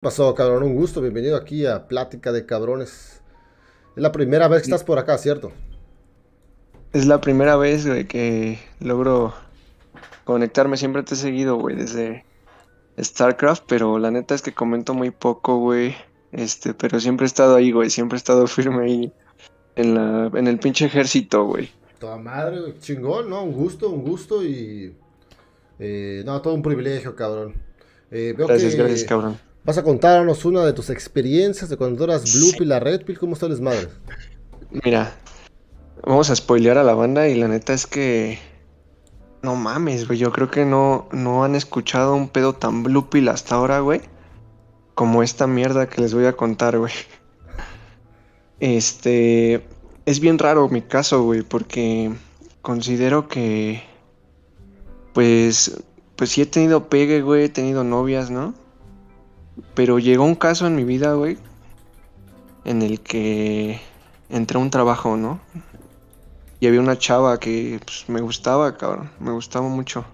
pasó, cabrón? Un gusto, bienvenido aquí a Plática de Cabrones. Es la primera vez que estás por acá, ¿cierto? Es la primera vez, güey, que logro conectarme. Siempre te he seguido, güey, desde StarCraft, pero la neta es que comento muy poco, güey. Este, pero siempre he estado ahí, güey. Siempre he estado firme ahí en, la, en el pinche ejército, güey. Toda madre, güey. Chingón, ¿no? Un gusto, un gusto y... eh, no, todo un privilegio, cabrón. Eh, veo Gracias, que gracias, cabrón. Vas a contarnos una de tus experiencias de cuando eras Blue Pill a Red Pill. ¿Cómo está el desmadre? Mira, vamos a spoilear a la banda y la neta es que... No mames, güey. Yo creo que no, no han escuchado un pedo tan blue pill hasta ahora, güey. Como esta mierda que les voy a contar, güey. Este... Es bien raro mi caso, güey, porque considero que... Pues... Pues sí he tenido pegue, güey. He tenido novias, ¿no? Pero llegó un caso en mi vida, güey. En el que entré a un trabajo, ¿no? Y había una chava que pues, me gustaba, cabrón. Me gustaba mucho.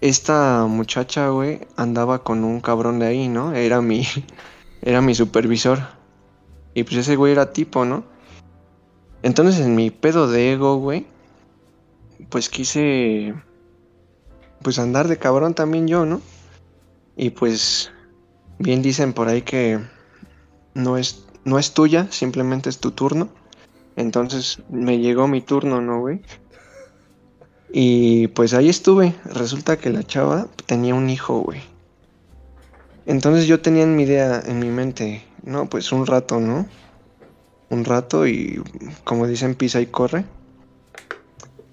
Esta muchacha, güey, andaba con un cabrón de ahí, ¿no? Era mi, era mi supervisor. Y pues ese güey era tipo, ¿no? Entonces en mi pedo de ego, güey, pues quise, pues andar de cabrón también yo, ¿no? Y pues bien dicen por ahí que no es, no es tuya, simplemente es tu turno. Entonces me llegó mi turno, ¿no, güey? Y pues ahí estuve. Resulta que la chava tenía un hijo, güey. Entonces yo tenía en mi idea, en mi mente, no, pues un rato, ¿no? Un rato y como dicen, pisa y corre.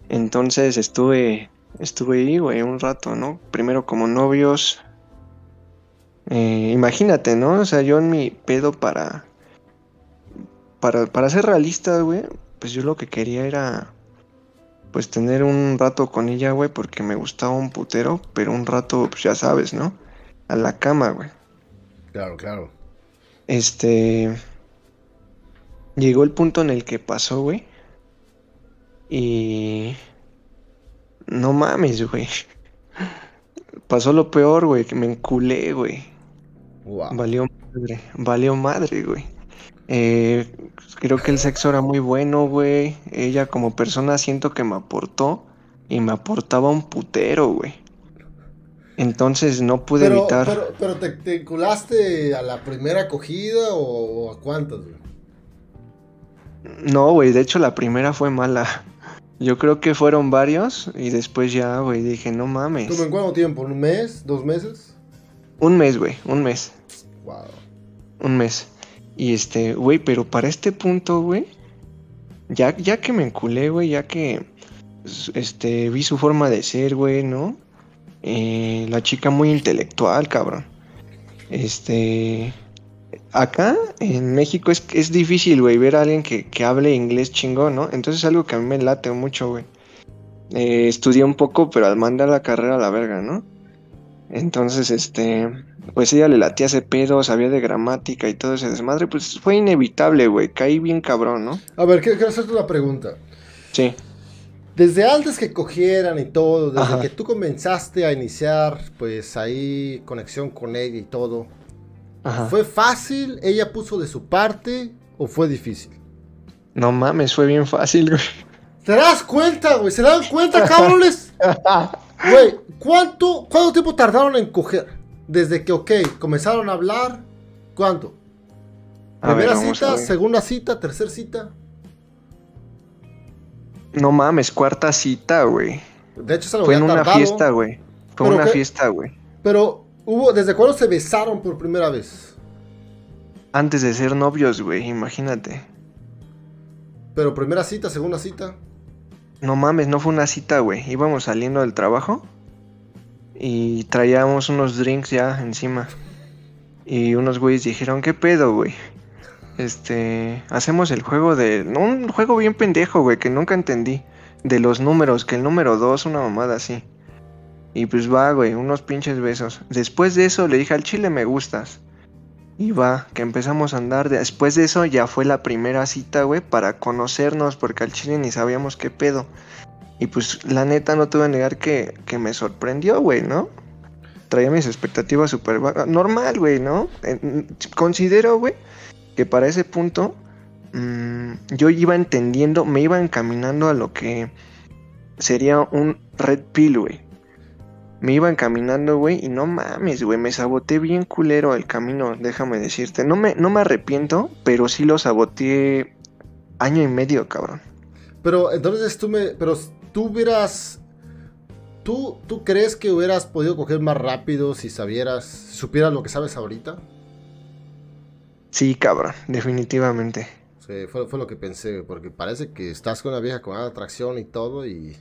Entonces estuve, estuve ahí, güey, un rato, ¿no? Primero como novios. Eh, imagínate, ¿no? O sea, yo en mi pedo para, para, para ser realista, güey, pues yo lo que quería era, pues tener un rato con ella, güey, porque me gustaba un putero, pero un rato, pues ya sabes, ¿no? A la cama, güey. Claro, claro. Este. Llegó el punto en el que pasó, güey. Y. No mames, güey. Pasó lo peor, güey, que me enculé, güey. Wow. Valió madre, valió madre, güey. Eh, creo que el sexo era muy bueno, güey. Ella como persona siento que me aportó y me aportaba un putero, güey. Entonces no pude Pero, evitar. pero, pero te, te enculaste a la primera acogida o, o a cuántas, güey? No, güey, de hecho la primera fue mala. Yo creo que fueron varios y después ya, güey, dije, no mames. ¿Cómo en cuánto tiempo? ¿Un mes? ¿Dos meses? Un mes, güey, un mes, Wow. un mes. Y este, güey, pero para este punto, güey, ya, ya que me enculé, güey, ya que, este, vi su forma de ser, güey, ¿no? Eh, la chica muy intelectual, cabrón. Este, acá en México es, es difícil, güey, ver a alguien que, que hable inglés chingón, ¿no? Entonces es algo que a mí me late mucho, güey. Eh, estudié un poco, pero al mandar la carrera a la verga, ¿no? Entonces, este, pues ella le latía ese pedo, sabía de gramática y todo ese desmadre, pues fue inevitable, güey, caí bien cabrón, ¿no? A ver, quiero, quiero hacerte una pregunta. Sí. Desde antes que cogieran y todo, desde Ajá. que tú comenzaste a iniciar, pues ahí conexión con ella y todo, Ajá. ¿fue fácil? ¿Ella puso de su parte o fue difícil? No mames, fue bien fácil, güey. ¿Te das cuenta, güey? ¿Se dan cuenta, cabrones? Güey, ¿cuánto, ¿cuánto tiempo tardaron en coger? Desde que, ok, comenzaron a hablar, ¿cuánto? A ver, Primera vamos a cita, ver. segunda cita, tercera cita. No mames, cuarta cita, güey. De hecho, se lo Fue en había una tardado, fiesta, güey. Fue ¿Pero una fiesta, güey. Pero, hubo, ¿desde cuándo se besaron por primera vez? Antes de ser novios, güey, imagínate. Pero primera cita, segunda cita. No mames, no fue una cita, güey. Íbamos saliendo del trabajo y traíamos unos drinks ya encima. Y unos güeyes dijeron, ¿qué pedo, güey? Este, hacemos el juego de... Un juego bien pendejo, güey, que nunca entendí. De los números, que el número 2, una mamada así. Y pues va, güey, unos pinches besos. Después de eso le dije al chile me gustas. Y va, que empezamos a andar. Después de eso ya fue la primera cita, güey, para conocernos, porque al chile ni sabíamos qué pedo. Y pues la neta no te voy a negar que, que me sorprendió, güey, ¿no? traía mis expectativas súper normal, güey, ¿no? considero, güey, que para ese punto mm, yo iba entendiendo, me iba encaminando a lo que sería un red pill, güey. Me iba encaminando, güey, y no mames, güey, me saboteé bien culero el camino, déjame decirte. No me, no me arrepiento, pero sí lo saboteé año y medio, cabrón. Pero entonces tú me, pero tú hubieras, tú, tú crees que hubieras podido coger más rápido si sabieras, supieras lo que sabes ahorita? Sí, cabrón, definitivamente. Sí, fue, fue, lo que pensé, porque parece que estás con una vieja con atracción y todo, y,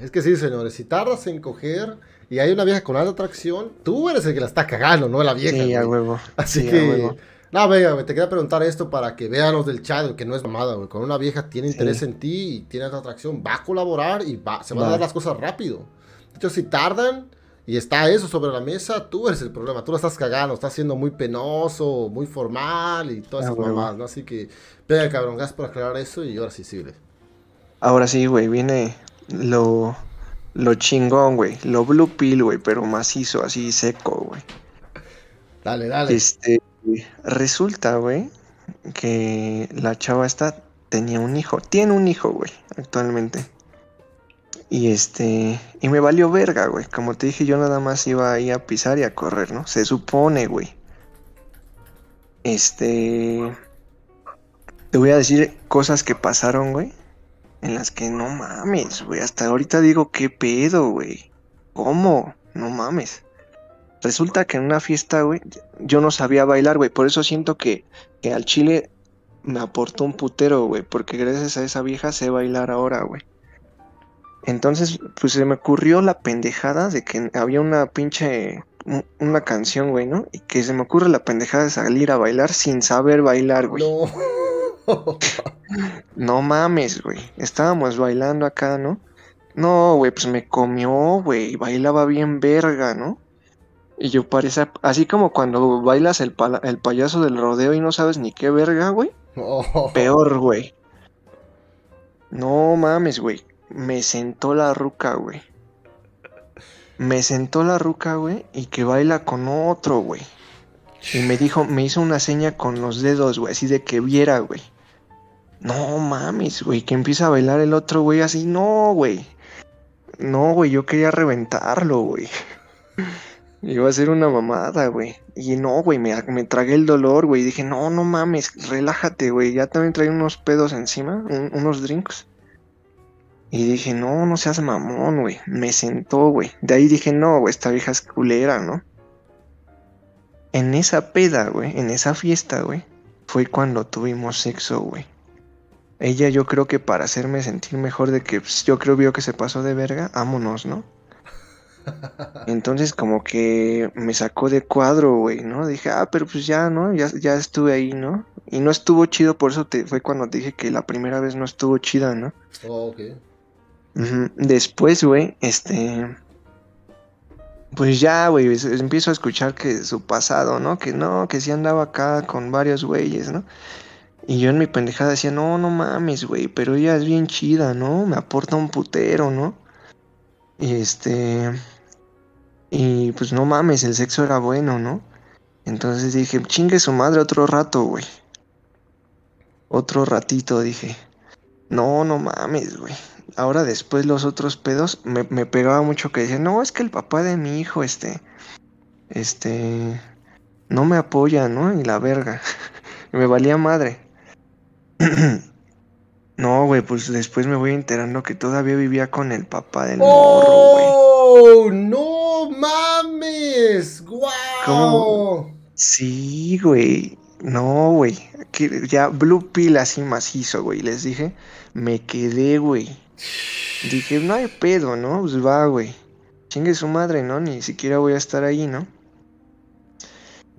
es que sí, señores, si tardas en coger y hay una vieja con alta atracción, tú eres el que la está cagando, no la vieja. Sí, a huevo. Así que. No, venga, te quería preguntar esto para que vean los del chat, que no es mamada, güey. Con una vieja tiene interés en ti y tiene alta atracción, va a colaborar y va, se van a dar las cosas rápido. De hecho, si tardan y está eso sobre la mesa, tú eres el problema. Tú la estás cagando, estás siendo muy penoso, muy formal y todas esas mamás, ¿no? Así que, venga, cabrón, gracias por aclarar eso y ahora sí, sí, Ahora sí, güey, viene lo lo chingón, güey. Lo blue pill, güey, pero macizo, así seco, güey. Dale, dale. Este, resulta, güey, que la chava esta tenía un hijo. Tiene un hijo, güey, actualmente. Y este, y me valió verga, güey. Como te dije, yo nada más iba ahí a pisar y a correr, ¿no? Se supone, güey. Este, te voy a decir cosas que pasaron, güey en las que no mames, güey. Hasta ahorita digo, ¿qué pedo, güey? ¿Cómo? No mames. Resulta que en una fiesta, güey, yo no sabía bailar, güey. Por eso siento que, que al chile me aportó un putero, güey. Porque gracias a esa vieja sé bailar ahora, güey. Entonces, pues se me ocurrió la pendejada de que había una pinche. Una canción, güey, ¿no? Y que se me ocurre la pendejada de salir a bailar sin saber bailar, güey. No. no mames, güey. Estábamos bailando acá, ¿no? No, güey, pues me comió, güey. Bailaba bien verga, ¿no? Y yo parecía, así como cuando bailas el, el payaso del rodeo y no sabes ni qué verga, güey. Peor, güey. No mames, güey. Me sentó la ruca, güey. Me sentó la ruca, güey, y que baila con otro, güey. Y me dijo, me hizo una seña con los dedos, güey, así de que viera, güey. No mames, güey, que empieza a bailar el otro, güey, así, no, güey. No, güey, yo quería reventarlo, güey. Iba a ser una mamada, güey. Y no, güey, me, me, tragué el dolor, güey. Dije, no, no mames, relájate, güey. Ya también trae unos pedos encima, unos drinks. Y dije, no, no seas mamón, güey. Me sentó, güey. De ahí dije, no, güey, esta vieja es culera, ¿no? En esa peda, güey, en esa fiesta, güey, fue cuando tuvimos sexo, güey ella yo creo que para hacerme sentir mejor de que pues, yo creo vio que se pasó de verga, vámonos, ¿no? Entonces como que me sacó de cuadro, güey, ¿no? Dije, ah, pero pues ya, ¿no? Ya, ya estuve ahí, ¿no? Y no estuvo chido, por eso te, fue cuando te dije que la primera vez no estuvo chida, ¿no? Oh, ok. Después, güey, este... Pues ya, güey, empiezo a escuchar que su pasado, ¿no? Que no, que sí andaba acá con varios güeyes, ¿no? Y yo en mi pendejada decía, no, no mames, güey, pero ella es bien chida, ¿no? Me aporta un putero, ¿no? Y este... Y pues no mames, el sexo era bueno, ¿no? Entonces dije, chingue su madre otro rato, güey. Otro ratito, dije. No, no mames, güey. Ahora después los otros pedos me, me pegaba mucho que decía, no, es que el papá de mi hijo, este... Este... No me apoya, ¿no? Y la verga. me valía madre. no, güey, pues después me voy enterando que todavía vivía con el papá del morro, güey. ¡Oh! ¡No mames! ¡Guau! Sí, güey. No, güey. Ya Blue Pill así macizo, güey. Les dije, me quedé, güey. Dije, no hay pedo, ¿no? Pues va, güey. Chingue su madre, ¿no? Ni siquiera voy a estar ahí, ¿no?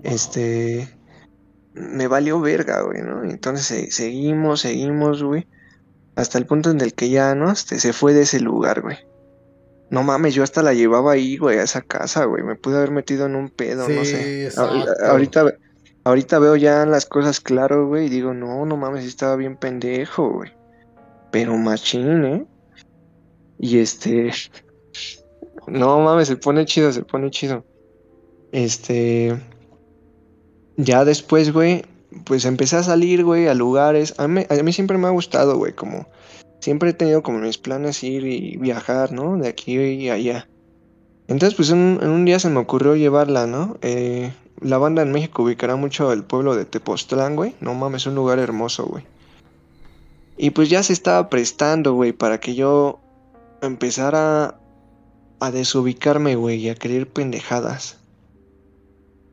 Este me valió verga, güey, ¿no? Entonces seguimos, seguimos, güey. Hasta el punto en el que ya, ¿no? Este, se fue de ese lugar, güey. No mames, yo hasta la llevaba ahí, güey, a esa casa, güey. Me pude haber metido en un pedo, no sé. Ahorita, ahorita veo ya las cosas claro, güey, y digo, no, no mames, estaba bien pendejo, güey. Pero machín, ¿eh? Y este... No mames, se pone chido, se pone chido. Este. Ya después, güey, pues empecé a salir, güey, a lugares. A mí, siempre me ha gustado, güey, como. Siempre he tenido como mis planes ir y viajar, ¿no? De aquí y allá. Entonces, pues en, un día se me ocurrió llevarla, ¿no? Eh, la banda en México ubicará mucho el pueblo de Tepoztlán, güey. No mames, es un lugar hermoso, güey. Y pues ya se estaba prestando, güey, para que yo empezara a desubicarme, güey, y a querer pendejadas.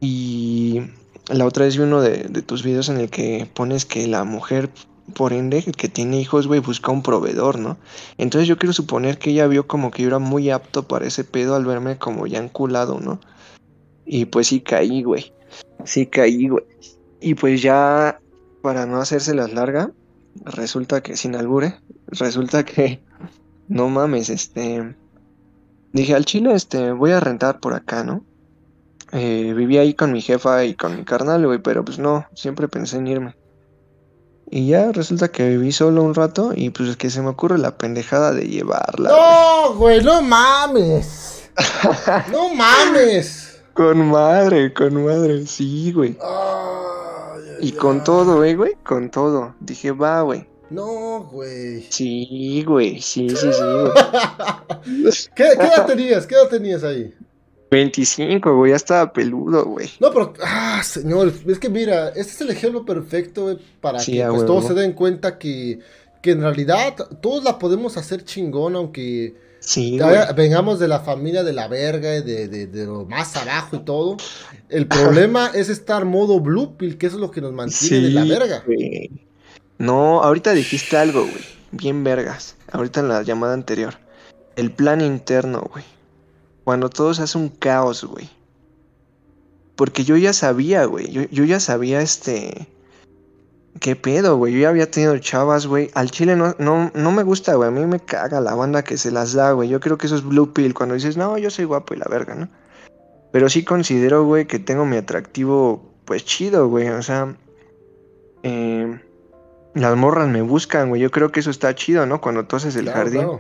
Y la otra vez vi uno de, tus videos en el que pones que la mujer, por ende, que tiene hijos, güey, busca un proveedor, ¿no? Entonces yo quiero suponer que ella vio como que yo era muy apto para ese pedo al verme como ya enculado, ¿no? Y pues sí caí, güey. Sí caí, güey. Y pues ya, para no hacérselas larga, resulta que, sin albure, resulta que, no mames, este... Dije al chile, este, voy a rentar por acá, ¿no? Eh, viví ahí con mi jefa y con mi carnal, güey, pero pues no, siempre pensé en irme. Y ya resulta que viví solo un rato y pues es que se me ocurre la pendejada de llevarla. No, güey, no mames. no mames. Con madre, con madre, sí, güey. y con todo, güey, güey, con todo. Dije, va, güey. No, güey. Sí, güey, sí, sí, sí, güey. ¿Qué, ¿Qué edad tenías? ¿Qué edad tenías ahí? 25, güey, ya estaba peludo, güey. No, pero, ah, señor, es que mira, este es el ejemplo perfecto, güey, para que pues, todos se den cuenta que, que en realidad todos la podemos hacer chingón, aunque sí, vengamos de la familia de la verga, de, de, de lo más abajo y todo. El problema es estar modo blue pill, que eso es lo que nos mantiene de la verga. No, ahorita dijiste algo, güey, bien vergas, ahorita en la llamada anterior. El plan interno, güey. Cuando todo se hace un caos, güey. Porque yo ya sabía, güey. Yo, ya sabía este. ¿Qué pedo, güey? Yo ya había tenido chavas, güey. Al chile no, no, no me gusta, güey. A mí me caga la banda que se las da, güey. Yo creo que eso es blue pill. Cuando dices, no, yo soy guapo y la verga, ¿no? Pero sí considero, güey, que tengo mi atractivo, pues chido, güey. O sea, eh, las morras me buscan, güey. Yo creo que eso está chido, ¿no? Cuando tú haces el jardín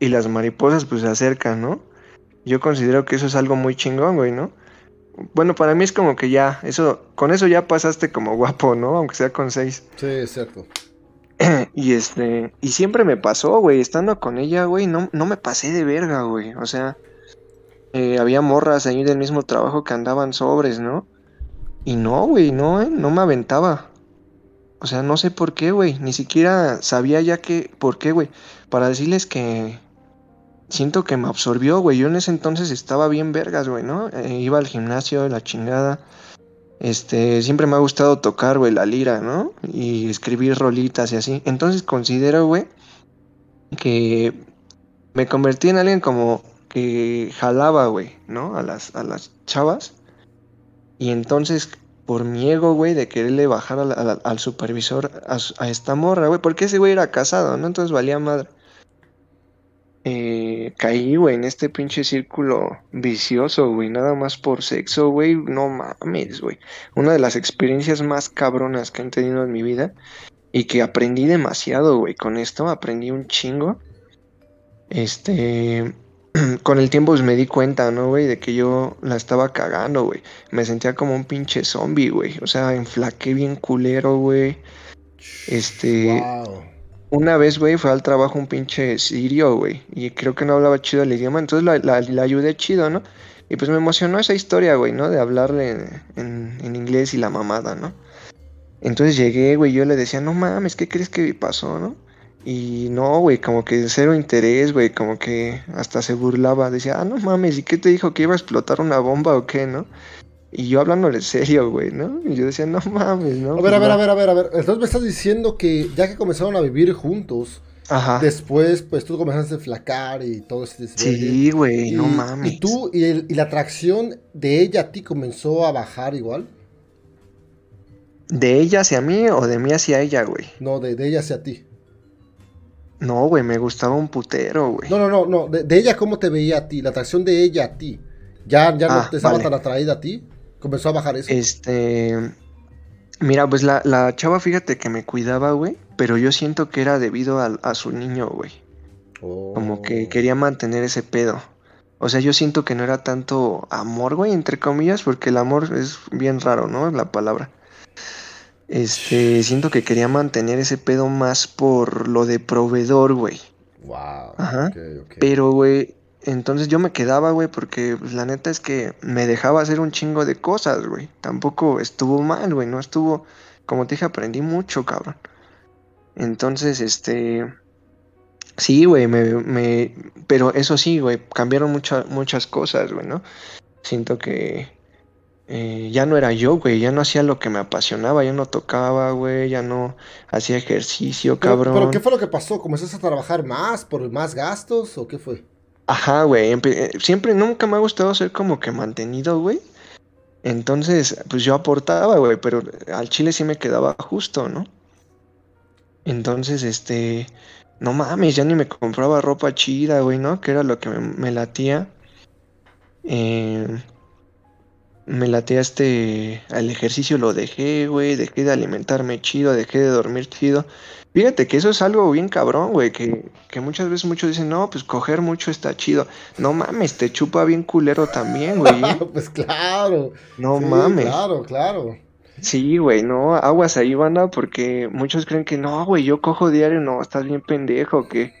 y las mariposas, pues se acercan, ¿no? Yo considero que eso es algo muy chingón, güey, ¿no? Bueno, para mí es como que ya, eso, con eso ya pasaste como guapo, ¿no? Aunque sea con seis. Sí, es cierto. y este, y siempre me pasó, güey, estando con ella, güey, no, no me pasé de verga, güey. O sea, eh, había morras ahí del mismo trabajo que andaban sobres, ¿no? Y no, güey, no, eh, no me aventaba. O sea, no sé por qué, güey. Ni siquiera sabía ya que, por qué, güey. Para decirles que, siento que me absorbió, güey. Yo en ese entonces estaba bien vergas, güey, ¿no? Eh, iba al gimnasio, la chingada. Este, siempre me ha gustado tocar, güey, la lira, ¿no? Y escribir rolitas y así. Entonces considero, güey, que me convertí en alguien como que jalaba, güey, ¿no? A las, a las chavas. Y entonces, por mi ego, güey, de quererle bajar al supervisor a, a esta morra, güey, porque ese güey era casado, ¿no? Entonces valía madre eh, caí, güey, en este pinche círculo vicioso, güey, nada más por sexo, güey, no mames, güey. Una de las experiencias más cabronas que he tenido en mi vida y que aprendí demasiado, güey, con esto, aprendí un chingo. Este, con el tiempo pues me di cuenta, ¿no, güey? De que yo la estaba cagando, güey. Me sentía como un pinche zombie, güey. O sea, enflaqué bien culero, güey. Este... Una vez, güey, fue al trabajo un pinche sirio, güey. Y creo que no hablaba chido el idioma. Entonces la, ayudé chido, ¿no? Y pues me emocionó esa historia, güey, ¿no? De hablarle en, inglés y la mamada, ¿no? Entonces llegué, güey, yo le decía, no mames, ¿qué crees que pasó, no? Y no, güey, como que cero interés, güey, como que hasta se burlaba. Decía, ah, no mames, ¿y qué te dijo? ¿Que iba a explotar una bomba o qué, no? Y yo hablándole serio, güey, ¿no? Y yo decía, no mames, ¿no? A ver, a ver, a ver, a ver, a ver. Entonces me estás diciendo que ya que comenzaron a vivir juntos, Ajá. después, pues tú comenzaste a flacar y todo ese Sí, güey, no mames. ¿Y tú, y, la atracción de ella a ti comenzó a bajar igual? ¿De ella hacia mí o de mí hacia ella, güey? No, de, ella hacia ti. No, güey, me gustaba un putero, güey. No, no, no, no. De, ella, ¿cómo te veía a ti? La atracción de ella a ti. ¿Ya, ya no ah, te estaba tan atraída a ti? Comenzó a bajar eso. Este. Mira, pues la, la chava, fíjate que me cuidaba, güey. Pero yo siento que era debido a, su niño, güey. Como que oh. quería mantener ese pedo. O sea, yo siento que no era tanto amor, güey, entre comillas, porque el amor es bien raro, ¿no? La palabra. Este, siento que quería mantener ese pedo más por lo de proveedor, güey. Wow. Ajá. Pero, güey, entonces yo me quedaba, güey, porque pues, la neta es que me dejaba hacer un chingo de cosas, güey. Tampoco estuvo mal, güey, no estuvo, como te dije, aprendí mucho, cabrón. Entonces, este, sí, güey, me, me, pero eso sí, güey, cambiaron muchas muchas cosas, güey, ¿no? Siento que eh, ya no era yo, güey, ya no hacía lo que me apasionaba, ya no tocaba, güey, ya no hacía ejercicio, cabrón. ¿Pero qué fue lo que pasó? ¿Comenzaste a trabajar más por más gastos o qué fue? Ajá, güey. Eh, siempre, nunca me ha gustado ser como que mantenido, güey. Entonces, pues yo aportaba, güey, pero al chile sí me quedaba justo, ¿no? Entonces, este, no mames, ya ni me compraba ropa chida, güey, ¿no? Que era lo que me, me latía. Eh, me latía este, al ejercicio lo dejé, güey, dejé de alimentarme chido, dejé de dormir chido. Fíjate que eso es algo bien cabrón, güey, que, que muchas veces muchos dicen, no, pues coger mucho está chido. No mames, te chupa bien culero también, güey. ¿eh? pues claro. No mames. Claro, claro. Sí, güey, no, aguas ahí, banda, porque muchos creen que no, güey, yo cojo diario, no, estás bien pendejo, que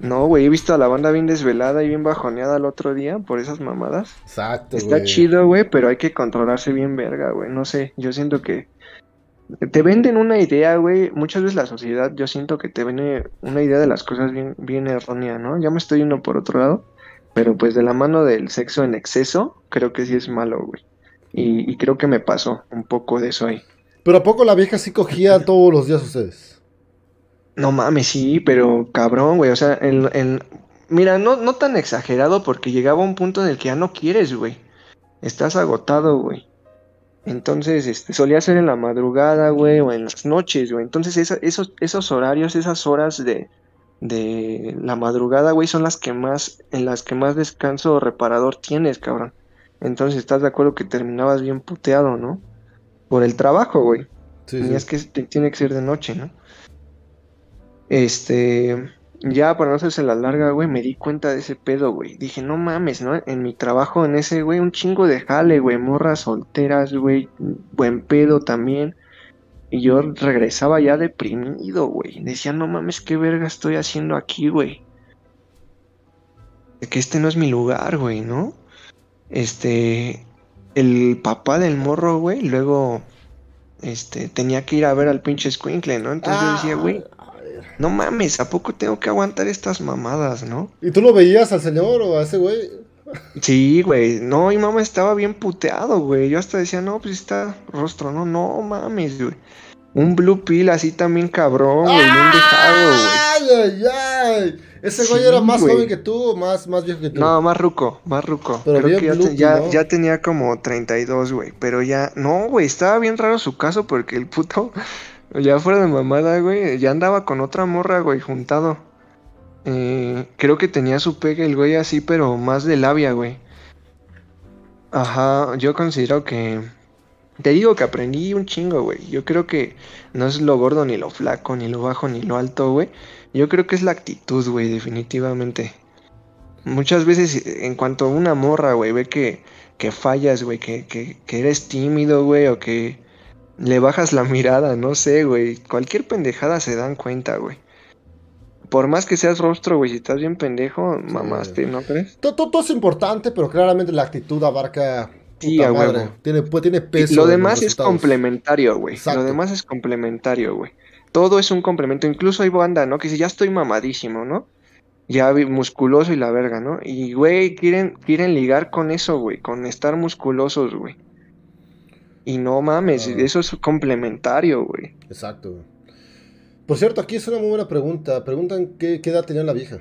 no, güey, he visto a la banda bien desvelada y bien bajoneada el otro día por esas mamadas. Exacto, Está chido, güey, pero hay que controlarse bien verga, güey, no sé, yo siento que te venden una idea, güey. Muchas veces la sociedad, yo siento que te vende una idea de las cosas bien, bien errónea, ¿no? Ya me estoy yendo por otro lado. Pero pues de la mano del sexo en exceso, creo que sí es malo, güey. Y, creo que me pasó un poco de eso ahí. Pero ¿a poco la vieja sí cogía todos los días ustedes? No mames, sí, pero cabrón, güey. O sea, en, mira, no, no tan exagerado porque llegaba un punto en el que ya no quieres, güey. Estás agotado, güey. Entonces, este, solía ser en la madrugada, güey, o en las noches, güey. Entonces, esos, esos horarios, esas horas de, de la madrugada, güey, son las que más, en las que más descanso reparador tienes, cabrón. Entonces, ¿estás de acuerdo que terminabas bien puteado, no? Por el trabajo, güey. Sí, y es que tiene que ser de noche, ¿no? Este, ya para no hacerse la larga, güey, me di cuenta de ese pedo, güey. Dije, no mames, ¿no? En mi trabajo en ese, güey, un chingo de jale, güey, morras solteras, güey, buen pedo también. Y yo regresaba ya deprimido, güey. Decía, no mames, qué verga estoy haciendo aquí, güey. Que este no es mi lugar, güey, ¿no? Este, el papá del morro, güey, luego, este, tenía que ir a ver al pinche Squinkle, ¿no? Entonces yo decía, güey, no mames, ¿a poco tengo que aguantar estas mamadas, no? ¿Y tú lo veías al señor o a ese güey? Sí, güey. No, mi mamá estaba bien puteado, güey. Yo hasta decía, no, pues está rostro, no, no mames, güey. Un blue pill así también cabrón, güey, bien dejado, güey. Ay, ay, ay. Ese güey era más joven que tú o más, más viejo que tú. No, más ruco, más ruco. Pero Creo que ya, ya, tenía como 32, güey. Pero ya, no, güey, estaba bien raro su caso porque el puto ya fuera de mamada, güey, ya andaba con otra morra, güey, juntado. Eh, creo que tenía su pegue el güey así, pero más de labia, güey. Ajá, yo considero que... Te digo que aprendí un chingo, güey. Yo creo que no es lo gordo, ni lo flaco, ni lo bajo, ni lo alto, güey. Yo creo que es la actitud, güey, definitivamente. Muchas veces, en cuanto a una morra, güey, ve que, que fallas, güey, que, que, que eres tímido, güey, o que le bajas la mirada, no sé, güey. Cualquier pendejada se dan cuenta, güey. Por más que seas rostro, güey, si estás bien pendejo, mamaste, ¿no crees? Todo, es importante, pero claramente la actitud abarca. Sí, a huevo. Tiene, tiene peso. lo demás es complementario, güey. Lo demás es complementario, güey. Todo es un complemento. Incluso hay banda, ¿no? Que si ya estoy mamadísimo, ¿no? Ya musculoso y la verga, ¿no? Y, güey, quieren, quieren ligar con eso, güey. Con estar musculosos, güey. Y no mames, eso es complementario, güey. Exacto. Por cierto, aquí es una muy buena pregunta. Preguntan qué, edad tenía la vieja.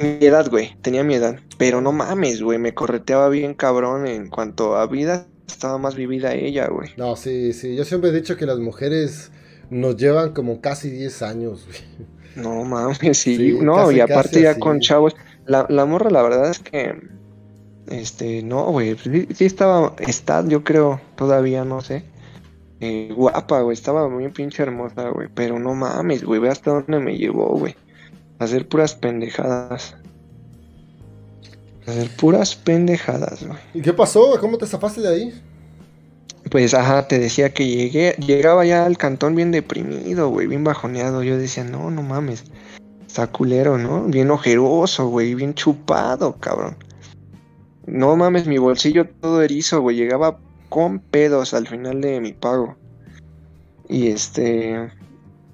Mi edad, güey. Tenía mi edad. Pero no mames, güey. Me correteaba bien cabrón en cuanto a vida. Estaba más vivida ella, güey. No, sí, sí. Yo siempre he dicho que las mujeres nos llevan como casi 10 años, güey. No mames, sí. no, y aparte ya con chavos. La, la morra, la verdad es que este, no, güey, sí, estaba, está, yo creo, todavía, no sé. Eh, guapa, güey, estaba muy pinche hermosa, güey, pero no mames, güey, ve hasta dónde me llevó, güey. Hacer puras pendejadas. Hacer puras pendejadas, güey. ¿Y qué pasó? ¿Cómo te zafaste de ahí? Pues, ajá, te decía que llegué, llegaba ya al cantón bien deprimido, güey, bien bajoneado. Yo decía, no, no mames, está culero, ¿no? Bien ojeroso, güey, bien chupado, cabrón. No mames, mi bolsillo todo erizo, güey, llegaba con pedos al final de mi pago. Y este,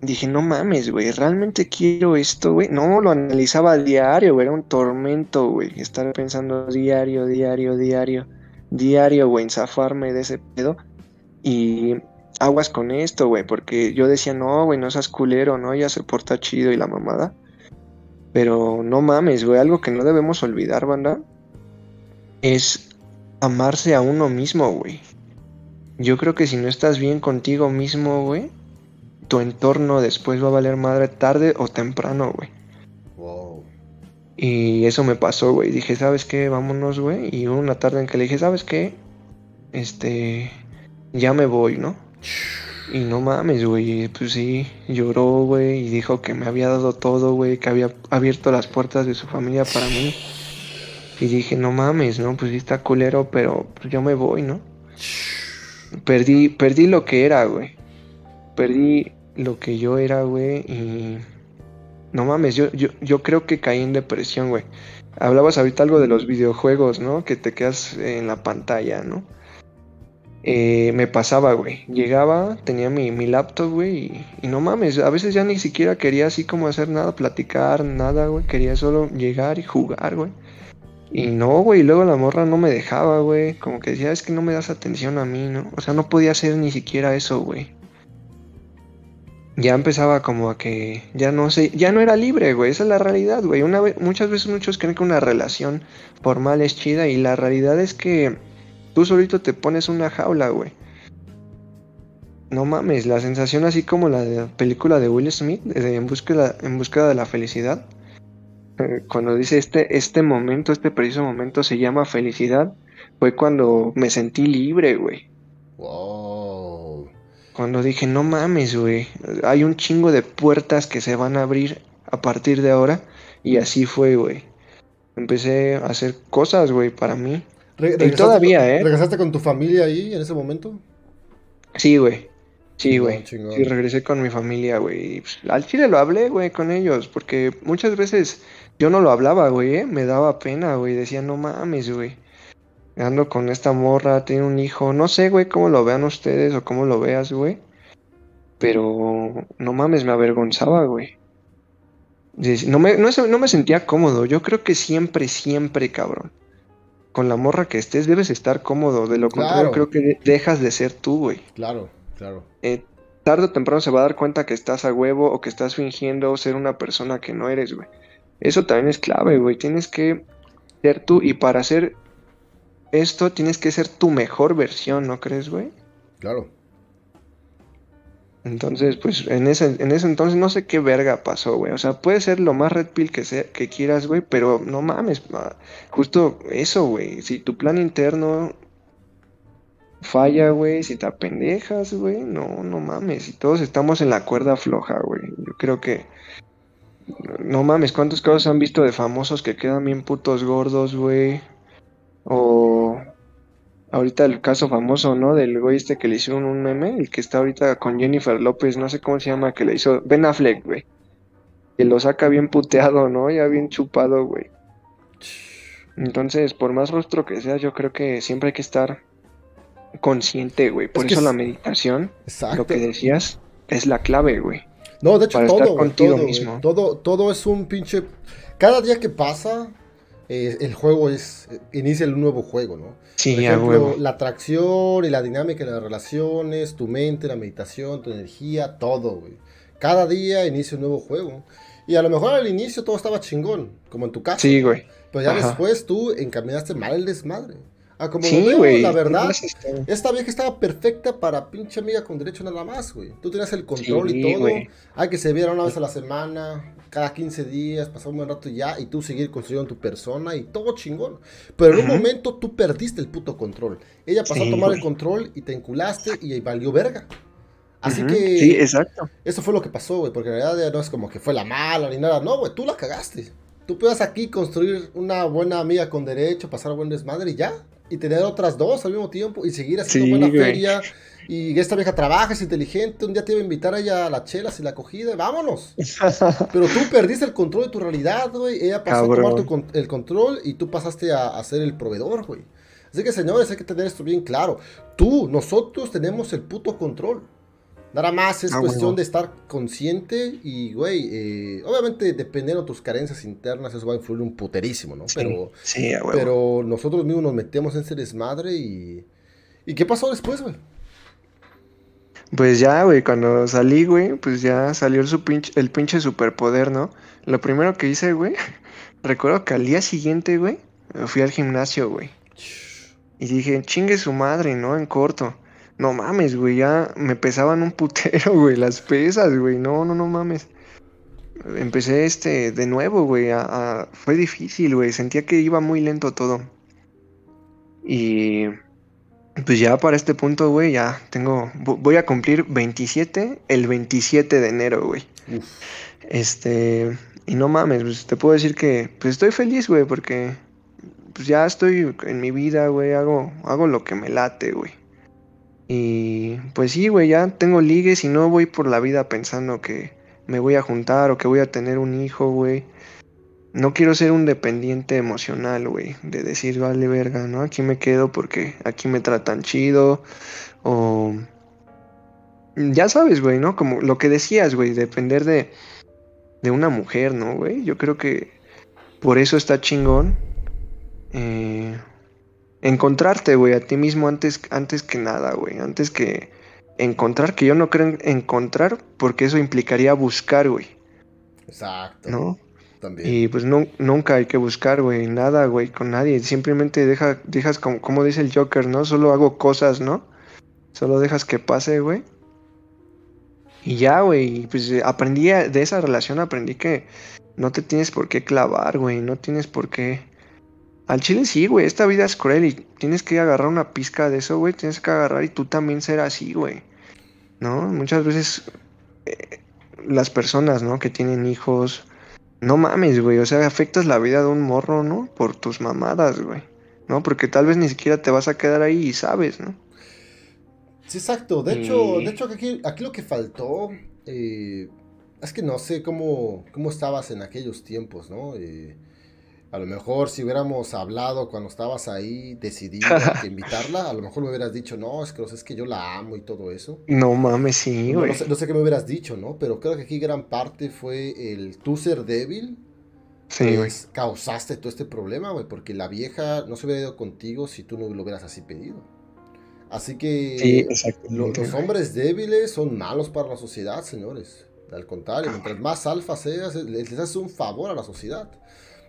dije, no mames, güey, ¿realmente quiero esto, güey? No, lo analizaba a diario, güey, era un tormento, güey, estar pensando diario, diario, diario diario, güey, en zafarme de ese pedo. Y aguas con esto, güey, porque yo decía, no, güey, no seas culero, ¿no? Ya se porta chido y la mamada. Pero no mames, güey, algo que no debemos olvidar, banda, es amarse a uno mismo, güey. Yo creo que si no estás bien contigo mismo, güey, tu entorno después va a valer madre tarde o temprano, güey. Y eso me pasó, güey. Dije, ¿sabes qué? Vámonos, güey. Y una tarde en que le dije, ¿sabes qué? Este, ya me voy, ¿no? Y no mames, güey. Pues sí, lloró, güey. Y dijo que me había dado todo, güey. Que había abierto las puertas de su familia para mí. Y dije, no mames, ¿no? Pues sí está culero, pero pues yo me voy, ¿no? Perdí, perdí lo que era, güey. Perdí lo que yo era, güey. Y no mames, yo, yo, yo creo que caí en depresión, güey. Hablabas ahorita algo de los videojuegos, ¿no? Que te quedas en la pantalla, ¿no? Eh, me pasaba, güey. Llegaba, tenía mi, mi laptop, güey, y, y, no mames, a veces ya ni siquiera quería así como hacer nada, platicar, nada, güey. Quería solo llegar y jugar, güey. Y no, güey, luego la morra no me dejaba, güey. Como que decía, es que no me das atención a mí, ¿no? O sea, no podía hacer ni siquiera eso, güey ya empezaba como a que ya no sé, ya no era libre, güey, esa es la realidad, güey. Una vez, muchas veces muchos creen que una relación formal es chida y la realidad es que tú solito te pones una jaula, güey. No mames, la sensación así como la de la película de Will Smith, de en búsqueda, en búsqueda de la felicidad. Eh, cuando dice este, este momento, este preciso momento se llama felicidad, fue cuando me sentí libre, güey. Wow. Cuando dije, no mames, güey, hay un chingo de puertas que se van a abrir a partir de ahora. Y así fue, güey. Empecé a hacer cosas, güey, para mí. y todavía, ¿eh? ¿Regresaste con tu familia ahí en ese momento? Sí, güey. Sí, güey. Sí, regresé con mi familia, güey. Pues, al chile lo hablé, güey, con ellos. Porque muchas veces yo no lo hablaba, güey, ¿eh? Me daba pena, güey. Decía, no mames, güey ando con esta morra, tiene un hijo, no sé, güey, cómo lo vean ustedes o cómo lo veas, güey. Pero no mames, me avergonzaba, güey. No me, no, me sentía cómodo. Yo creo que siempre, siempre, cabrón. Con la morra que estés debes estar cómodo. De lo contrario, creo que dejas de ser tú, güey. Claro, claro. Eh, tarde o temprano se va a dar cuenta que estás a huevo o que estás fingiendo ser una persona que no eres, güey. Eso también es clave, güey. Tienes que ser tú y para ser esto tienes que ser tu mejor versión, ¿no crees, güey? Claro. Entonces, pues en ese, en ese entonces no sé qué verga pasó, güey. O sea, puede ser lo más red pill que, sea, que quieras, güey, pero no mames. Justo eso, güey. Si tu plan interno falla, güey, si te apendejas, güey, no, no mames. Si todos estamos en la cuerda floja, güey. Yo creo que. No mames, ¿cuántos casos han visto de famosos que quedan bien putos gordos, güey? O ahorita el caso famoso, ¿no? Del güey este que le hicieron un meme, el que está ahorita con Jennifer López, no sé cómo se llama, que le hizo Ben Affleck, güey. Que lo saca bien puteado, ¿no? Ya bien chupado, güey. Entonces, por más rostro que sea, yo creo que siempre hay que estar consciente, güey. Por eso la meditación, lo que decías, es la clave, güey. No, de hecho, todo, contigo mismo. Todo, todo es un pinche. Cada día que pasa, eh, el juego es, inicia el nuevo juego, ¿no? Sí, Por ejemplo, la atracción y la dinámica de las relaciones, tu mente, la meditación, tu energía, todo, güey. Cada día inicia un nuevo juego. Y a lo mejor al inicio todo estaba chingón, como en tu casa. Sí, güey. Pero ya después tú encaminaste mal el desmadre. Ah, como sí, lo veo, la verdad, esta vieja estaba perfecta para pinche amiga con derecho nada más, güey. Tú tenías el control y todo. Hay que se viera una vez a la semana, cada 15 días, pasar un buen rato ya, y tú seguir construyendo tu persona y todo chingón. Pero en un momento tú perdiste el puto control. Ella pasó a tomar el control y te enculaste y valió verga. Así que. Sí, exacto. Eso fue lo que pasó, güey, porque en realidad ya no es como que fue la mala ni nada. No, güey, tú la cagaste. tú puedas aquí construir una buena amiga con derecho, pasar buen desmadre y ya. Y tener otras dos al mismo tiempo y seguir haciendo buena feria. Y esta vieja trabaja, es inteligente. Un día te iba a invitar a ella a las chelas y la acogida. Vámonos. Pero tú perdiste el control de tu realidad, güey. Ella pasó a tomar el control y tú pasaste a, a ser el proveedor, güey. Así que, señores, hay que tener esto bien claro. Tú, nosotros tenemos el puto control. Nada más es ah, cuestión de estar consciente y, güey, eh, obviamente dependiendo de tus carencias internas, eso va a influir un puterísimo, ¿no? pero, pero nosotros mismos nos metemos en ese desmadre y... ¿Y qué pasó después, güey? Pues ya, güey, cuando salí, güey, pues ya salió el, su pinche, el pinche superpoder, ¿no? Lo primero que hice, güey, recuerdo que al día siguiente, güey, fui al gimnasio, güey. Y dije, chingue su madre, ¿no? En corto. No mames, güey, ya me pesaban un putero, güey, las pesas, güey. No, no, no mames. Empecé este de nuevo, güey. Fue difícil, güey. Sentía que iba muy lento todo. Y pues ya para este punto, güey, ya tengo. Voy a cumplir 27 el 27 de enero, güey. Este. Y no mames, pues te puedo decir que pues estoy feliz, güey, porque pues ya estoy en mi vida, güey. Hago, hago lo que me late, güey. Y pues sí, güey, ya tengo ligues y no voy por la vida pensando que me voy a juntar o que voy a tener un hijo, güey. No quiero ser un dependiente emocional, güey, de decir, vale verga, ¿no? Aquí me quedo porque aquí me tratan chido o... Ya sabes, güey, ¿no? Como lo que decías, güey, depender de, de una mujer, ¿no, güey? Yo creo que por eso está chingón. Eh, encontrarte, güey, a ti mismo antes, antes que nada, güey. Antes que encontrar, que yo no creo en encontrar, porque eso implicaría buscar, güey. Exacto. ¿No? También. Y pues no, nunca hay que buscar, güey, nada, güey, con nadie. Simplemente deja, dejas como, como dice el Joker, ¿no? Solo hago cosas, ¿no? Solo dejas que pase, güey. Y ya, güey, pues aprendí de esa relación, aprendí que no te tienes por qué clavar, güey, no tienes por qué al chile sí, güey, esta vida es cruel y tienes que agarrar una pizca de eso, güey, tienes que agarrar y tú también ser así, güey. ¿No? Muchas veces eh, las personas, ¿no? Que tienen hijos, no mames, güey, o sea, afectas la vida de un morro, ¿no? Por tus mamadas, güey. ¿No? Porque tal vez ni siquiera te vas a quedar ahí y sabes, ¿no? Sí, exacto. De hecho, de hecho aquí, aquí lo que faltó eh, es que no sé cómo, cómo estabas en aquellos tiempos, ¿no? Eh, a lo mejor si hubiéramos hablado cuando estabas ahí, decidido invitarla, a lo mejor me hubieras dicho, no, es que, es que yo la amo y todo eso. No mames, sí, güey. No, sé, qué me hubieras dicho, ¿no? Pero creo que aquí gran parte fue el tú ser débil. Sí, pues, causaste todo este problema, güey, porque la vieja no se hubiera ido contigo si tú no lo hubieras así pedido. Así que sí, los hombres débiles son malos para la sociedad, señores. Al contrario, mientras más alfa seas, les haces un favor a la sociedad.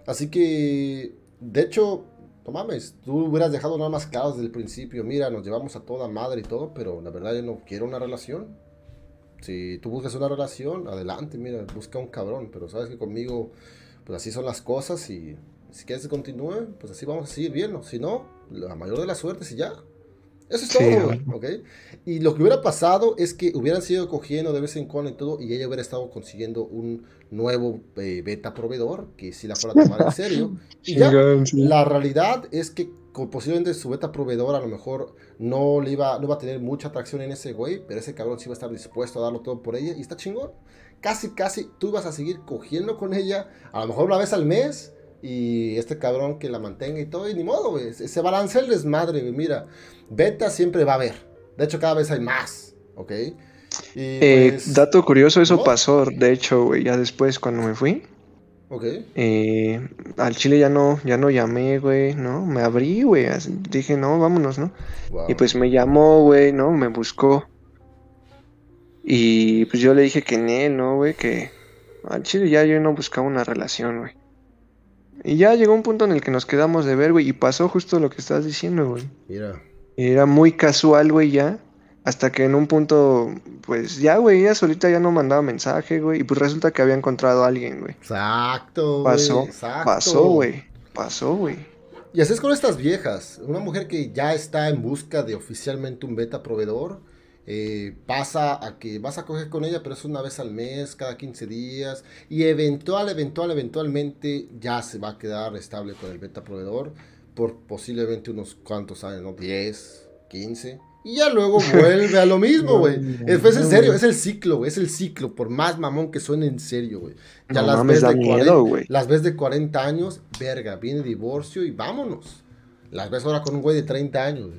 Así que, de hecho, no mames, tú hubieras dejado nada más claro desde el principio, mira, nos llevamos a toda madre y todo, pero la verdad yo no quiero una relación. Si tú buscas una relación, adelante, mira, busca un cabrón, pero sabes que conmigo, pues así son las cosas y si quieres que continúe, pues así vamos a seguir viendo. Si no, la mayor de las suertes y ya. Eso es todo, ¿ok? Y lo que hubiera pasado es que hubieran sido cogiendo de vez en cuando y todo, y ella hubiera estado consiguiendo un nuevo eh, beta proveedor que si la fuera a tomar en serio. Y ya, la realidad es que posiblemente su beta proveedor a lo mejor no le iba, no iba a tener mucha atracción en ese güey, pero ese cabrón sí iba a estar dispuesto a darlo todo por ella, y está chingón. Casi, casi tú vas a seguir cogiendo con ella, a lo mejor una vez al mes, y este cabrón que la mantenga y todo, y ni modo, güey. Se balancea el desmadre, güey. Mira, beta siempre va a haber. De hecho, cada vez hay más, ¿ok? eh, pues, dato curioso, eso pasó, de hecho, güey, ya después cuando me fui. Ok. Eh, al Chile ya no, ya no llamé, güey, ¿no? Me abrí, güey. Dije, no, vámonos, ¿no? Y pues me llamó, güey, ¿no? Me buscó. Y pues yo le dije que él, ¿no, güey? Que al Chile ya yo no buscaba una relación, güey. Y ya llegó un punto en el que nos quedamos de ver, güey, y pasó justo lo que estás diciendo, güey. Mira. Era muy casual, güey, ya. Hasta que en un punto, pues ya, güey, ella solita ya no mandaba mensaje, güey. Y pues resulta que había encontrado a alguien, güey. Exacto, güey. Pasó, pasó, güey. Pasó, güey. Y así es con estas viejas. Una mujer que ya está en busca de oficialmente un beta proveedor eh, pasa a que vas a coger con ella, pero es una vez al mes, cada 15 días, y eventual, eventual, eventualmente ya se va a quedar estable con el beta proveedor por posiblemente unos cuantos años, ¿no? 10, 15. Y ya luego vuelve a lo mismo, güey. es, en serio, es el ciclo, güey. Es el ciclo, por más mamón que suene en serio, güey. Ya las, ves de 40, las ves de 40 años, verga, viene divorcio y vámonos. Las ves ahora con un güey de 30 años.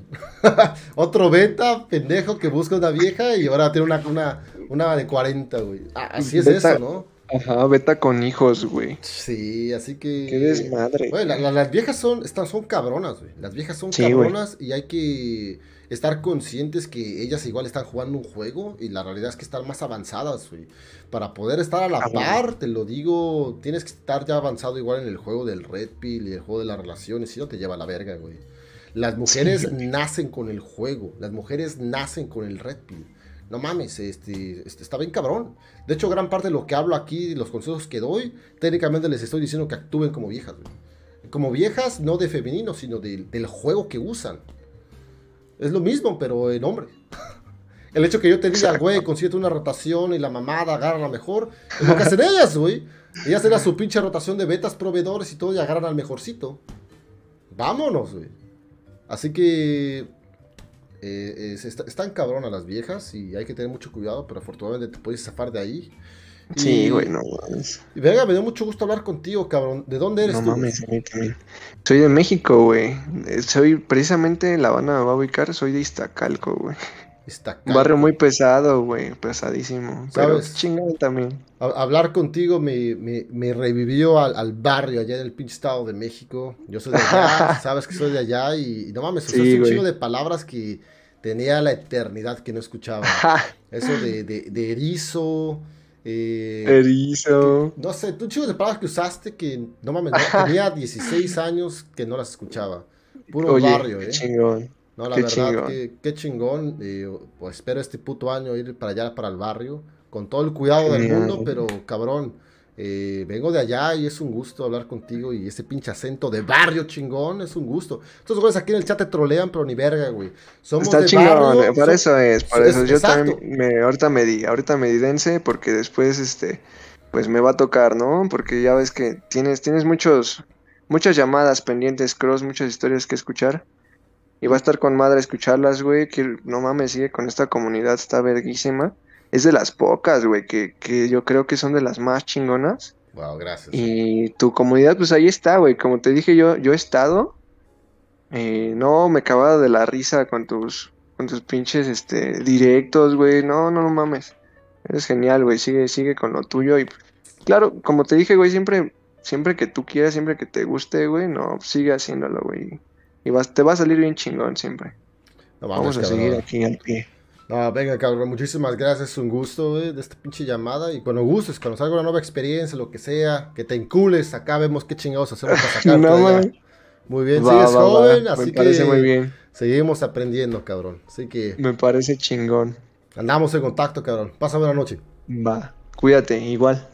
Otro beta, pendejo, que busca una vieja y ahora tiene una, una, una de 40, güey. Así es eso, ¿no? Ajá, beta con hijos, güey. Sí, así que. Qué desmadre. Güey, las viejas son, están, son cabronas, güey. Las viejas son cabronas y hay que estar conscientes que ellas igual están jugando un juego y la realidad es que están más avanzadas, güey. Para poder estar a la par, te lo digo, tienes que estar ya avanzado igual en el juego del Red Pill y el juego de las relaciones, si no te lleva a la verga, güey. Las mujeres nacen con el juego, las mujeres nacen con el Red Pill. No mames, este, este, está bien cabrón. De hecho, gran parte de lo que hablo aquí, los consejos que doy, técnicamente les estoy diciendo que actúen como viejas, güey. Como viejas, no de femenino, sino del juego que usan. Es lo mismo, pero en hombre. El hecho que yo te diga, güey, consigue una rotación y la mamada agarra la mejor, es lo que hacen ellas, güey. Ellas eran su pinche rotación de betas, proveedores y todo y agarran al mejorcito. Vámonos, güey. Así que eh, están cabronas las viejas y hay que tener mucho cuidado, pero afortunadamente te puedes zafar de ahí. Sí, güey, no Y venga, me dio mucho gusto hablar contigo, cabrón. ¿De dónde eres no, Mames, a mí también. Soy de México, güey. Soy precisamente La Habana me va a ubicar, soy de Iztacalco, güey. Un barrio muy pesado, güey, pesadísimo. Pero chingón también. hablar contigo me, me, me revivió al, al, barrio allá en el pinche estado de México. Yo soy de allá, sabes que soy de allá y, no mames, sí, un chingo de palabras que tenía la eternidad que no escuchaba. Eso de, de, de erizo. Eh, Erizo. No sé, tú chicos de palabras que usaste que no mames, no, tenía 16 años que no las escuchaba. Puro barrio, ¿eh? chingón. No, la verdad, chingón. qué chingón. Pues espero este puto año ir para allá, para el barrio, con todo el cuidado del mundo, pero cabrón, eh, vengo de allá y es un gusto hablar contigo y ese pinche acento de barrio chingón es un gusto. Estos güeyes aquí en el chat te trolean, pero ni verga, güey. Somos Está chingón, eh, por eso es, por eso. Yo también me, ahorita me di, ahorita me di dense porque después, este, pues me va a tocar, ¿no? Porque ya ves que tienes, tienes muchos, muchas llamadas pendientes, cross, muchas historias que escuchar. Y va a estar con madre escucharlas, güey, que no mames, sigue con esta comunidad, está verguísima es de las pocas, güey, que, que yo creo que son de las más chingonas. Wow, gracias. Y tu comunidad, pues ahí está, güey. Como te dije, yo, yo he estado. Eh, no, me acababa de la risa con tus, con tus pinches este, directos, güey. No, no, no mames. Eres genial, güey. Sigue, sigue con lo tuyo. Y claro, como te dije, güey, siempre, siempre que tú quieras, siempre que te guste, güey, no, sigue haciéndolo, güey. Y vas, te va a salir bien chingón siempre. vamos, a seguir aquí al pie. No, venga, cabrón, muchísimas gracias. Es un gusto, de esta pinche llamada. Y cuando gustes, cuando salga una nueva experiencia, lo que sea, que te encules, acá vemos qué chingados hacemos para sacarte no, Muy bien, sigues joven, así Me parece muy bien. seguimos aprendiendo, cabrón. Así que. Me parece chingón. Andamos en contacto, cabrón. Pasa buena noche. Va, cuídate, igual.